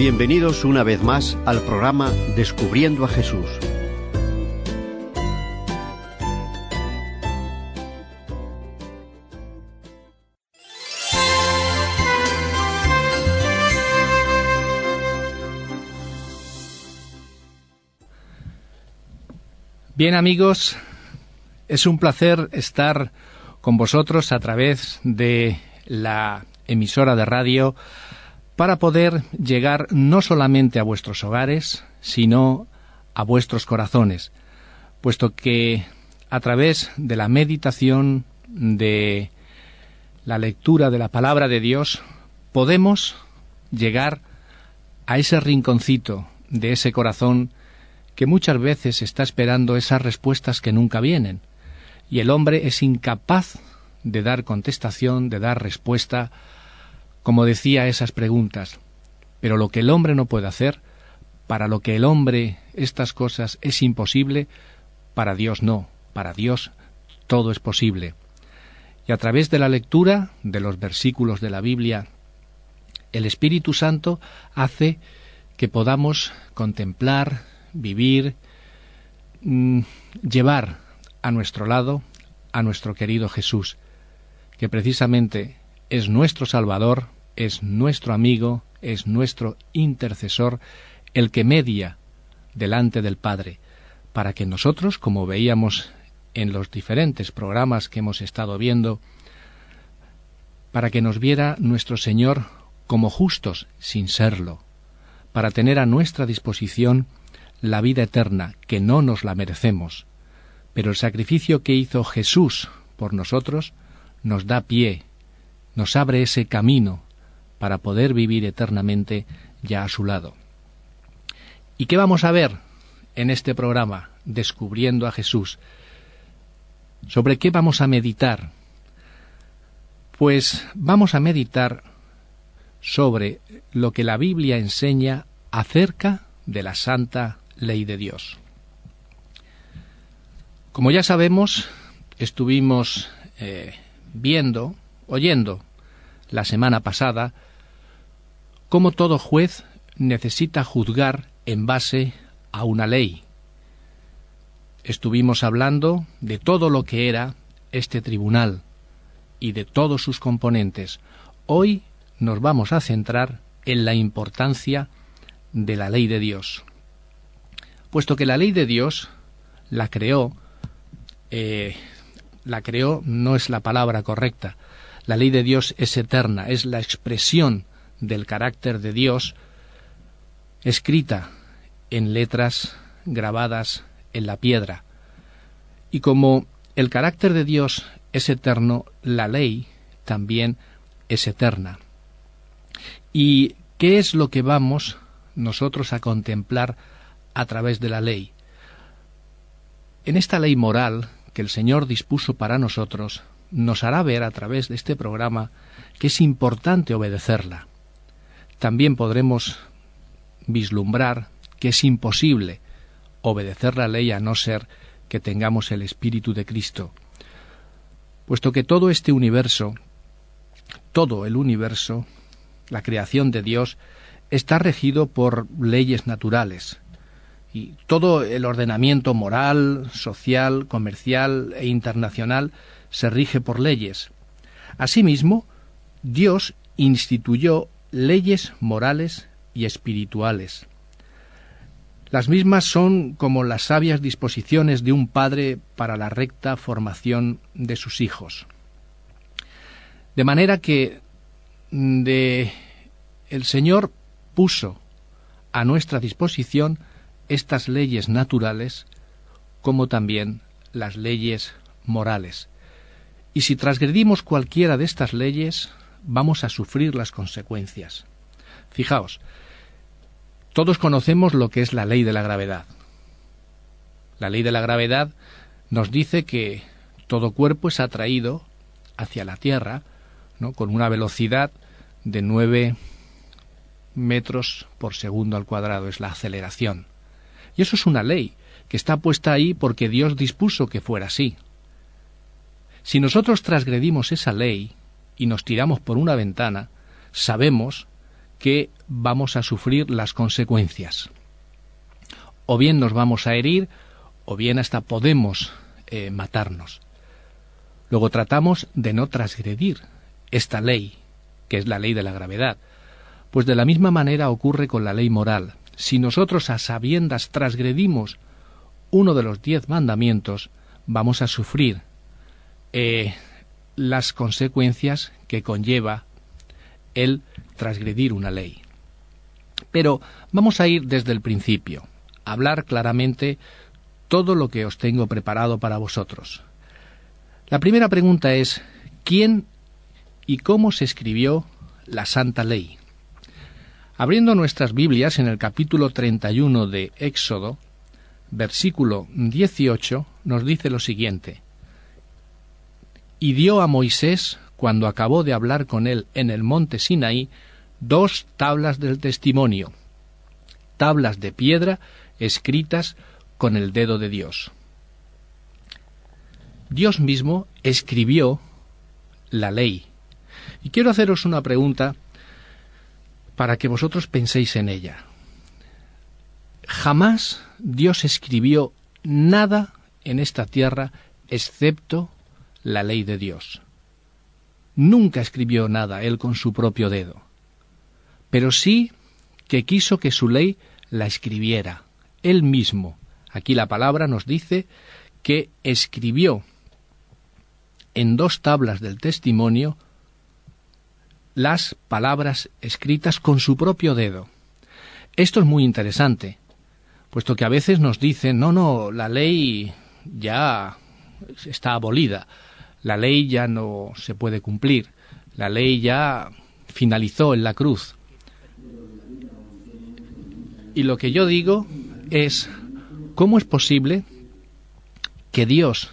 Bienvenidos una vez más al programa Descubriendo a Jesús. Bien amigos, es un placer estar con vosotros a través de la emisora de radio para poder llegar no solamente a vuestros hogares, sino a vuestros corazones, puesto que a través de la meditación, de la lectura de la palabra de Dios, podemos llegar a ese rinconcito de ese corazón que muchas veces está esperando esas respuestas que nunca vienen, y el hombre es incapaz de dar contestación, de dar respuesta como decía esas preguntas. Pero lo que el hombre no puede hacer, para lo que el hombre estas cosas es imposible, para Dios no, para Dios todo es posible. Y a través de la lectura de los versículos de la Biblia, el Espíritu Santo hace que podamos contemplar, vivir, mm, llevar a nuestro lado a nuestro querido Jesús, que precisamente es nuestro Salvador, es nuestro amigo, es nuestro intercesor, el que media delante del Padre, para que nosotros, como veíamos en los diferentes programas que hemos estado viendo, para que nos viera nuestro Señor como justos sin serlo, para tener a nuestra disposición la vida eterna, que no nos la merecemos, pero el sacrificio que hizo Jesús por nosotros nos da pie nos abre ese camino para poder vivir eternamente ya a su lado. ¿Y qué vamos a ver en este programa, Descubriendo a Jesús? ¿Sobre qué vamos a meditar? Pues vamos a meditar sobre lo que la Biblia enseña acerca de la santa ley de Dios. Como ya sabemos, estuvimos eh, viendo, oyendo la semana pasada, cómo todo juez necesita juzgar en base a una ley. Estuvimos hablando de todo lo que era este tribunal y de todos sus componentes. Hoy nos vamos a centrar en la importancia de la ley de Dios. Puesto que la ley de Dios la creó, eh, la creó no es la palabra correcta, la ley de Dios es eterna, es la expresión del carácter de Dios escrita en letras grabadas en la piedra. Y como el carácter de Dios es eterno, la ley también es eterna. ¿Y qué es lo que vamos nosotros a contemplar a través de la ley? En esta ley moral que el Señor dispuso para nosotros, nos hará ver a través de este programa que es importante obedecerla. También podremos vislumbrar que es imposible obedecer la ley a no ser que tengamos el Espíritu de Cristo, puesto que todo este universo, todo el universo, la creación de Dios, está regido por leyes naturales, y todo el ordenamiento moral, social, comercial e internacional se rige por leyes. Asimismo, Dios instituyó leyes morales y espirituales. Las mismas son como las sabias disposiciones de un padre para la recta formación de sus hijos. De manera que de el Señor puso a nuestra disposición estas leyes naturales como también las leyes morales. Y si transgredimos cualquiera de estas leyes, vamos a sufrir las consecuencias. Fijaos, todos conocemos lo que es la ley de la gravedad. La ley de la gravedad nos dice que todo cuerpo es atraído hacia la Tierra ¿no? con una velocidad de 9 metros por segundo al cuadrado, es la aceleración. Y eso es una ley que está puesta ahí porque Dios dispuso que fuera así. Si nosotros transgredimos esa ley y nos tiramos por una ventana, sabemos que vamos a sufrir las consecuencias. O bien nos vamos a herir, o bien hasta podemos eh, matarnos. Luego tratamos de no transgredir esta ley, que es la ley de la gravedad. Pues de la misma manera ocurre con la ley moral. Si nosotros a sabiendas transgredimos uno de los diez mandamientos, vamos a sufrir eh, las consecuencias que conlleva el transgredir una ley. Pero vamos a ir desde el principio, a hablar claramente todo lo que os tengo preparado para vosotros. La primera pregunta es, ¿quién y cómo se escribió la Santa Ley? Abriendo nuestras Biblias en el capítulo 31 de Éxodo, versículo 18, nos dice lo siguiente. Y dio a Moisés, cuando acabó de hablar con él en el monte Sinaí, dos tablas del testimonio, tablas de piedra escritas con el dedo de Dios. Dios mismo escribió la ley. Y quiero haceros una pregunta para que vosotros penséis en ella. Jamás Dios escribió nada en esta tierra excepto la ley de Dios. Nunca escribió nada él con su propio dedo, pero sí que quiso que su ley la escribiera él mismo. Aquí la palabra nos dice que escribió en dos tablas del testimonio las palabras escritas con su propio dedo. Esto es muy interesante, puesto que a veces nos dicen, no, no, la ley ya está abolida, la ley ya no se puede cumplir, la ley ya finalizó en la cruz. Y lo que yo digo es, ¿cómo es posible que Dios,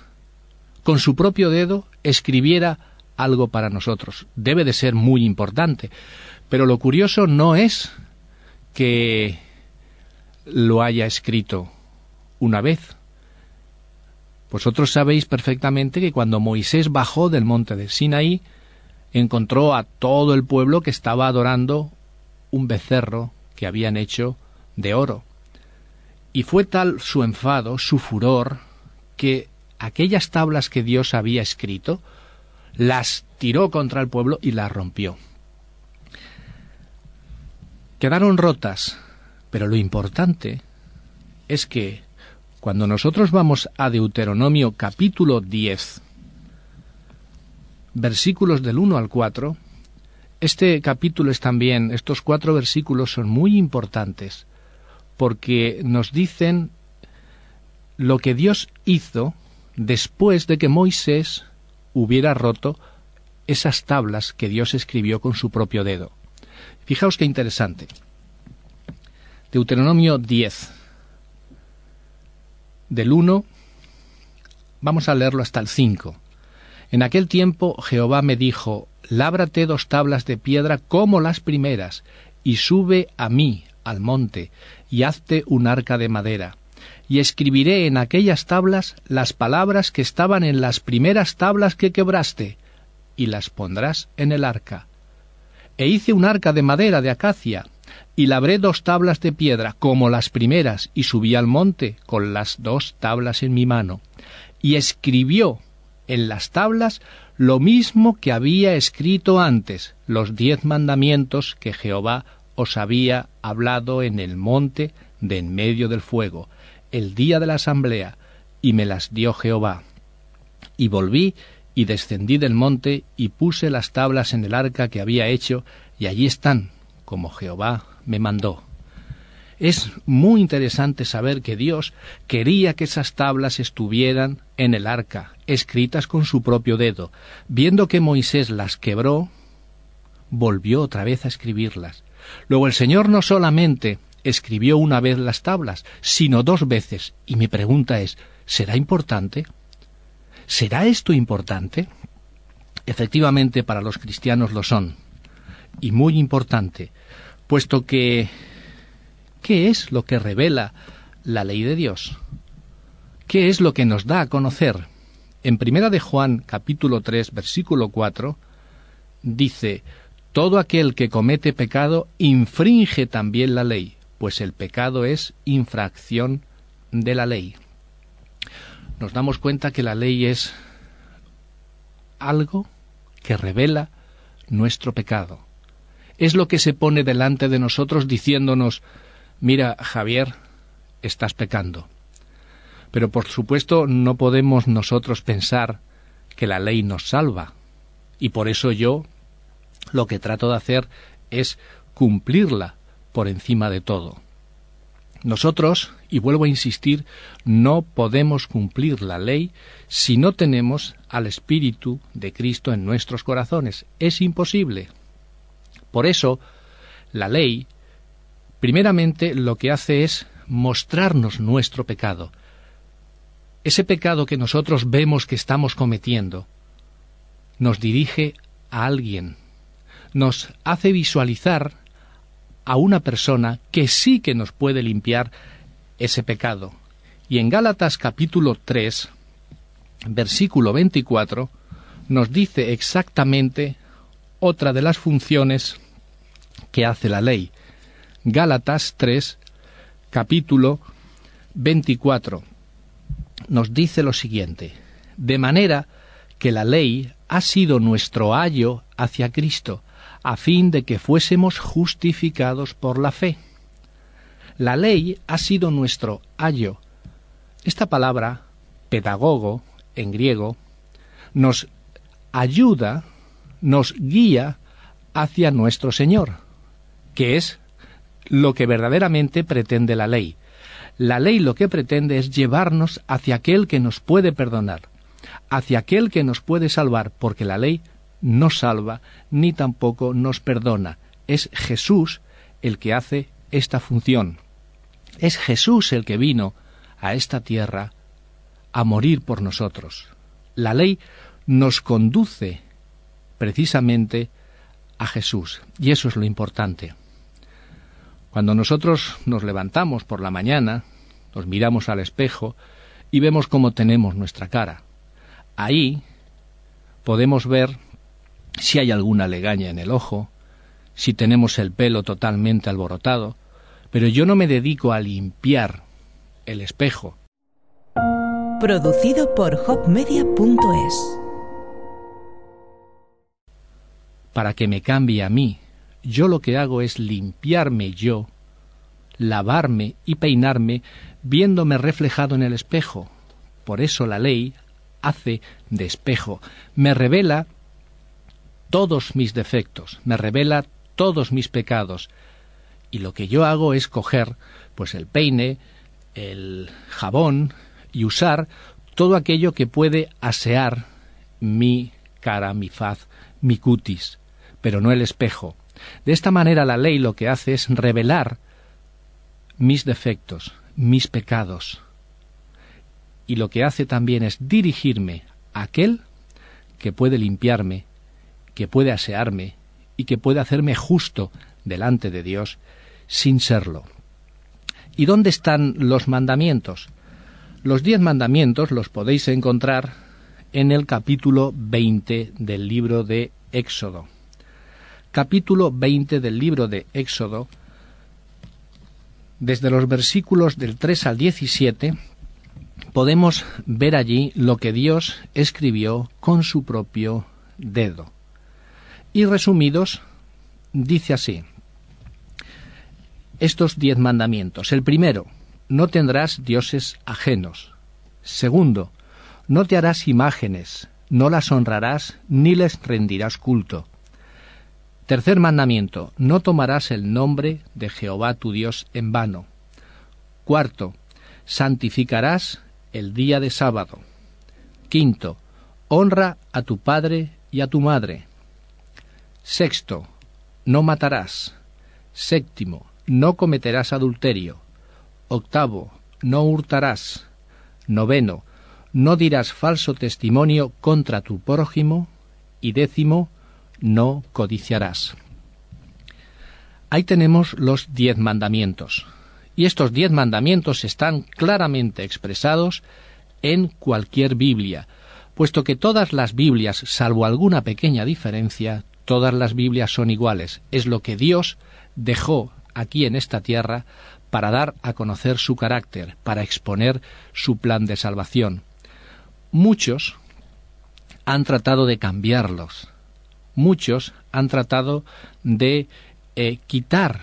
con su propio dedo, escribiera algo para nosotros? Debe de ser muy importante. Pero lo curioso no es que lo haya escrito una vez. Vosotros sabéis perfectamente que cuando Moisés bajó del monte de Sinaí, encontró a todo el pueblo que estaba adorando un becerro que habían hecho de oro. Y fue tal su enfado, su furor, que aquellas tablas que Dios había escrito, las tiró contra el pueblo y las rompió. Quedaron rotas, pero lo importante es que cuando nosotros vamos a Deuteronomio capítulo 10, versículos del 1 al 4, este capítulo es también, estos cuatro versículos son muy importantes porque nos dicen lo que Dios hizo después de que Moisés hubiera roto esas tablas que Dios escribió con su propio dedo. Fijaos qué interesante. Deuteronomio 10, del 1, vamos a leerlo hasta el 5. En aquel tiempo Jehová me dijo, Lábrate dos tablas de piedra como las primeras, y sube a mí al monte, y hazte un arca de madera. Y escribiré en aquellas tablas las palabras que estaban en las primeras tablas que quebraste, y las pondrás en el arca. E hice un arca de madera de acacia, y labré dos tablas de piedra como las primeras, y subí al monte con las dos tablas en mi mano. Y escribió en las tablas lo mismo que había escrito antes, los diez mandamientos que Jehová os había hablado en el monte de en medio del fuego, el día de la asamblea, y me las dio Jehová. Y volví y descendí del monte y puse las tablas en el arca que había hecho, y allí están, como Jehová me mandó. Es muy interesante saber que Dios quería que esas tablas estuvieran en el arca, escritas con su propio dedo. Viendo que Moisés las quebró, volvió otra vez a escribirlas. Luego el Señor no solamente escribió una vez las tablas, sino dos veces. Y mi pregunta es, ¿será importante? ¿Será esto importante? Efectivamente, para los cristianos lo son. Y muy importante, puesto que ¿qué es lo que revela la ley de Dios? ¿Qué es lo que nos da a conocer? En Primera de Juan capítulo 3 versículo 4 dice, todo aquel que comete pecado infringe también la ley, pues el pecado es infracción de la ley. Nos damos cuenta que la ley es algo que revela nuestro pecado. Es lo que se pone delante de nosotros diciéndonos, mira, Javier, estás pecando. Pero por supuesto no podemos nosotros pensar que la ley nos salva. Y por eso yo lo que trato de hacer es cumplirla por encima de todo. Nosotros, y vuelvo a insistir, no podemos cumplir la ley si no tenemos al Espíritu de Cristo en nuestros corazones. Es imposible. Por eso, la ley, primeramente, lo que hace es mostrarnos nuestro pecado. Ese pecado que nosotros vemos que estamos cometiendo nos dirige a alguien, nos hace visualizar a una persona que sí que nos puede limpiar ese pecado. Y en Gálatas capítulo 3, versículo 24, nos dice exactamente otra de las funciones que hace la ley. Gálatas 3, capítulo 24, nos dice lo siguiente, de manera que la ley ha sido nuestro ayo hacia Cristo, a fin de que fuésemos justificados por la fe. La ley ha sido nuestro ayo. Esta palabra, pedagogo, en griego, nos ayuda, nos guía hacia nuestro Señor, que es lo que verdaderamente pretende la ley. La ley lo que pretende es llevarnos hacia aquel que nos puede perdonar, hacia aquel que nos puede salvar, porque la ley no salva ni tampoco nos perdona. Es Jesús el que hace esta función. Es Jesús el que vino a esta tierra a morir por nosotros. La ley nos conduce precisamente a Jesús, y eso es lo importante. Cuando nosotros nos levantamos por la mañana, nos miramos al espejo y vemos cómo tenemos nuestra cara. Ahí podemos ver si hay alguna legaña en el ojo, si tenemos el pelo totalmente alborotado, pero yo no me dedico a limpiar el espejo. Producido por hopmedia.es Para que me cambie a mí, yo lo que hago es limpiarme yo, lavarme y peinarme viéndome reflejado en el espejo. Por eso la ley hace de espejo, me revela todos mis defectos, me revela todos mis pecados. Y lo que yo hago es coger pues el peine, el jabón y usar todo aquello que puede asear mi cara, mi faz, mi cutis, pero no el espejo. De esta manera la ley lo que hace es revelar mis defectos, mis pecados. Y lo que hace también es dirigirme a aquel que puede limpiarme que puede asearme y que puede hacerme justo delante de Dios sin serlo. ¿Y dónde están los mandamientos? Los diez mandamientos los podéis encontrar en el capítulo 20 del libro de Éxodo. Capítulo 20 del libro de Éxodo, desde los versículos del 3 al 17, podemos ver allí lo que Dios escribió con su propio dedo. Y resumidos, dice así, estos diez mandamientos. El primero, no tendrás dioses ajenos. Segundo, no te harás imágenes, no las honrarás ni les rendirás culto. Tercer mandamiento, no tomarás el nombre de Jehová tu Dios en vano. Cuarto, santificarás el día de sábado. Quinto, honra a tu padre y a tu madre. Sexto, no matarás. Séptimo, no cometerás adulterio. Octavo, no hurtarás. Noveno, no dirás falso testimonio contra tu prójimo. Y décimo, no codiciarás. Ahí tenemos los diez mandamientos. Y estos diez mandamientos están claramente expresados en cualquier Biblia, puesto que todas las Biblias, salvo alguna pequeña diferencia, todas las Biblias son iguales. Es lo que Dios dejó aquí en esta tierra para dar a conocer su carácter, para exponer su plan de salvación. Muchos han tratado de cambiarlos. Muchos han tratado de eh, quitar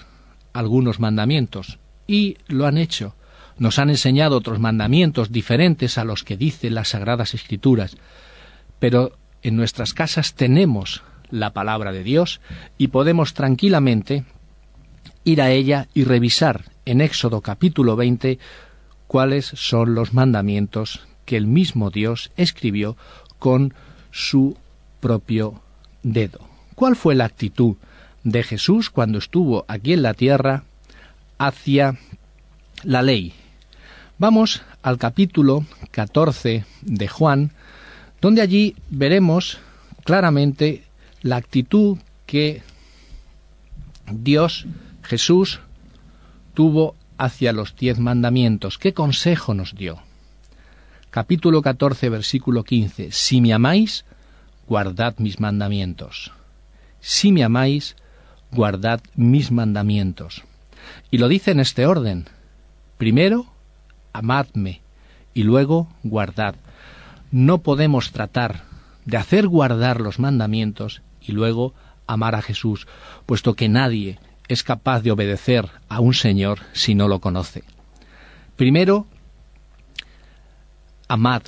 algunos mandamientos y lo han hecho. Nos han enseñado otros mandamientos diferentes a los que dicen las sagradas escrituras. Pero en nuestras casas tenemos la palabra de Dios y podemos tranquilamente ir a ella y revisar en Éxodo capítulo 20 cuáles son los mandamientos que el mismo Dios escribió con su propio dedo. ¿Cuál fue la actitud de Jesús cuando estuvo aquí en la tierra hacia la ley? Vamos al capítulo 14 de Juan, donde allí veremos claramente la actitud que Dios, Jesús, tuvo hacia los diez mandamientos. ¿Qué consejo nos dio? Capítulo 14, versículo 15. Si me amáis, guardad mis mandamientos. Si me amáis, guardad mis mandamientos. Y lo dice en este orden. Primero, amadme y luego guardad. No podemos tratar de hacer guardar los mandamientos y luego amar a Jesús, puesto que nadie es capaz de obedecer a un Señor si no lo conoce. Primero, amad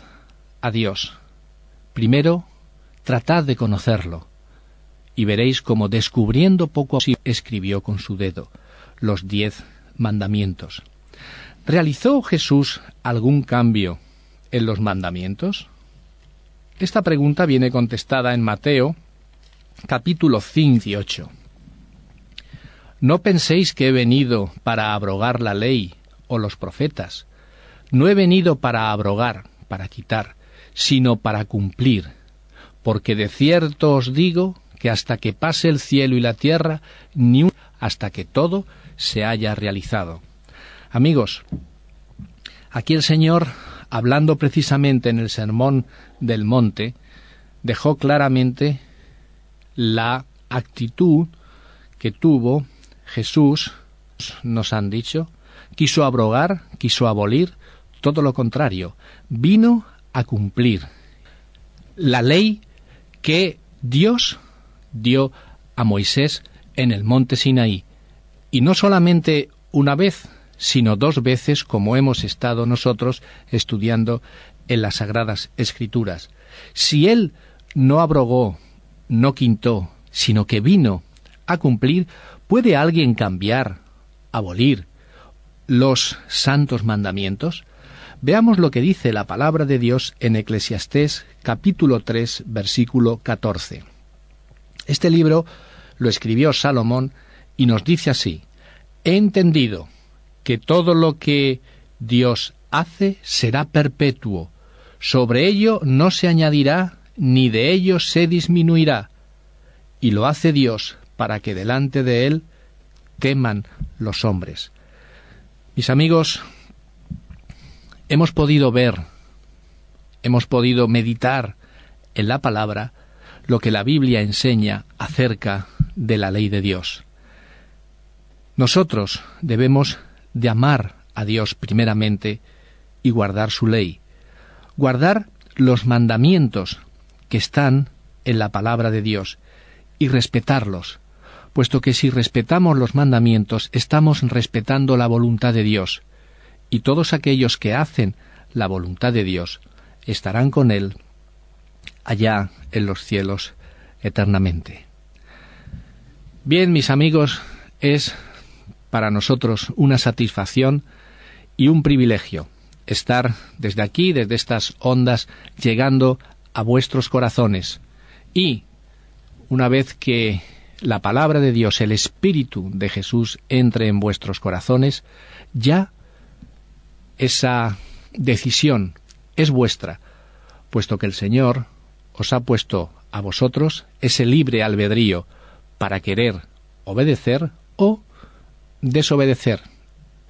a Dios. Primero, tratad de conocerlo. Y veréis cómo descubriendo poco escribió con su dedo los diez mandamientos. ¿Realizó Jesús algún cambio en los mandamientos? Esta pregunta viene contestada en Mateo capítulo 58. No penséis que he venido para abrogar la ley o los profetas. No he venido para abrogar, para quitar, sino para cumplir. Porque de cierto os digo que hasta que pase el cielo y la tierra, ni un hasta que todo se haya realizado. Amigos, aquí el Señor, hablando precisamente en el sermón del monte, dejó claramente la actitud que tuvo Jesús, nos han dicho, quiso abrogar, quiso abolir, todo lo contrario, vino a cumplir la ley que Dios dio a Moisés en el monte Sinaí. Y no solamente una vez, sino dos veces como hemos estado nosotros estudiando en las Sagradas Escrituras. Si Él no abrogó, no quintó, sino que vino a cumplir, ¿Puede alguien cambiar, abolir los santos mandamientos? Veamos lo que dice la palabra de Dios en Eclesiastés capítulo 3 versículo 14. Este libro lo escribió Salomón y nos dice así, He entendido que todo lo que Dios hace será perpetuo, sobre ello no se añadirá ni de ello se disminuirá, y lo hace Dios para que delante de él teman los hombres. Mis amigos, hemos podido ver, hemos podido meditar en la palabra lo que la Biblia enseña acerca de la ley de Dios. Nosotros debemos de amar a Dios primeramente y guardar su ley, guardar los mandamientos que están en la palabra de Dios y respetarlos, puesto que si respetamos los mandamientos estamos respetando la voluntad de Dios, y todos aquellos que hacen la voluntad de Dios estarán con Él allá en los cielos eternamente. Bien, mis amigos, es para nosotros una satisfacción y un privilegio estar desde aquí, desde estas ondas, llegando a vuestros corazones. Y, una vez que la palabra de Dios, el Espíritu de Jesús entre en vuestros corazones, ya esa decisión es vuestra, puesto que el Señor os ha puesto a vosotros ese libre albedrío para querer obedecer o desobedecer.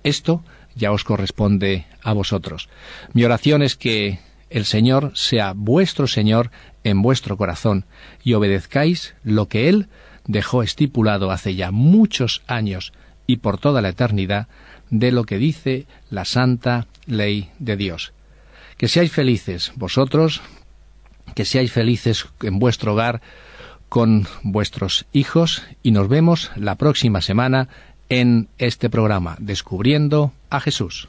Esto ya os corresponde a vosotros. Mi oración es que el Señor sea vuestro Señor en vuestro corazón y obedezcáis lo que Él dejó estipulado hace ya muchos años y por toda la eternidad de lo que dice la santa ley de Dios. Que seáis felices vosotros, que seáis felices en vuestro hogar con vuestros hijos y nos vemos la próxima semana en este programa Descubriendo a Jesús.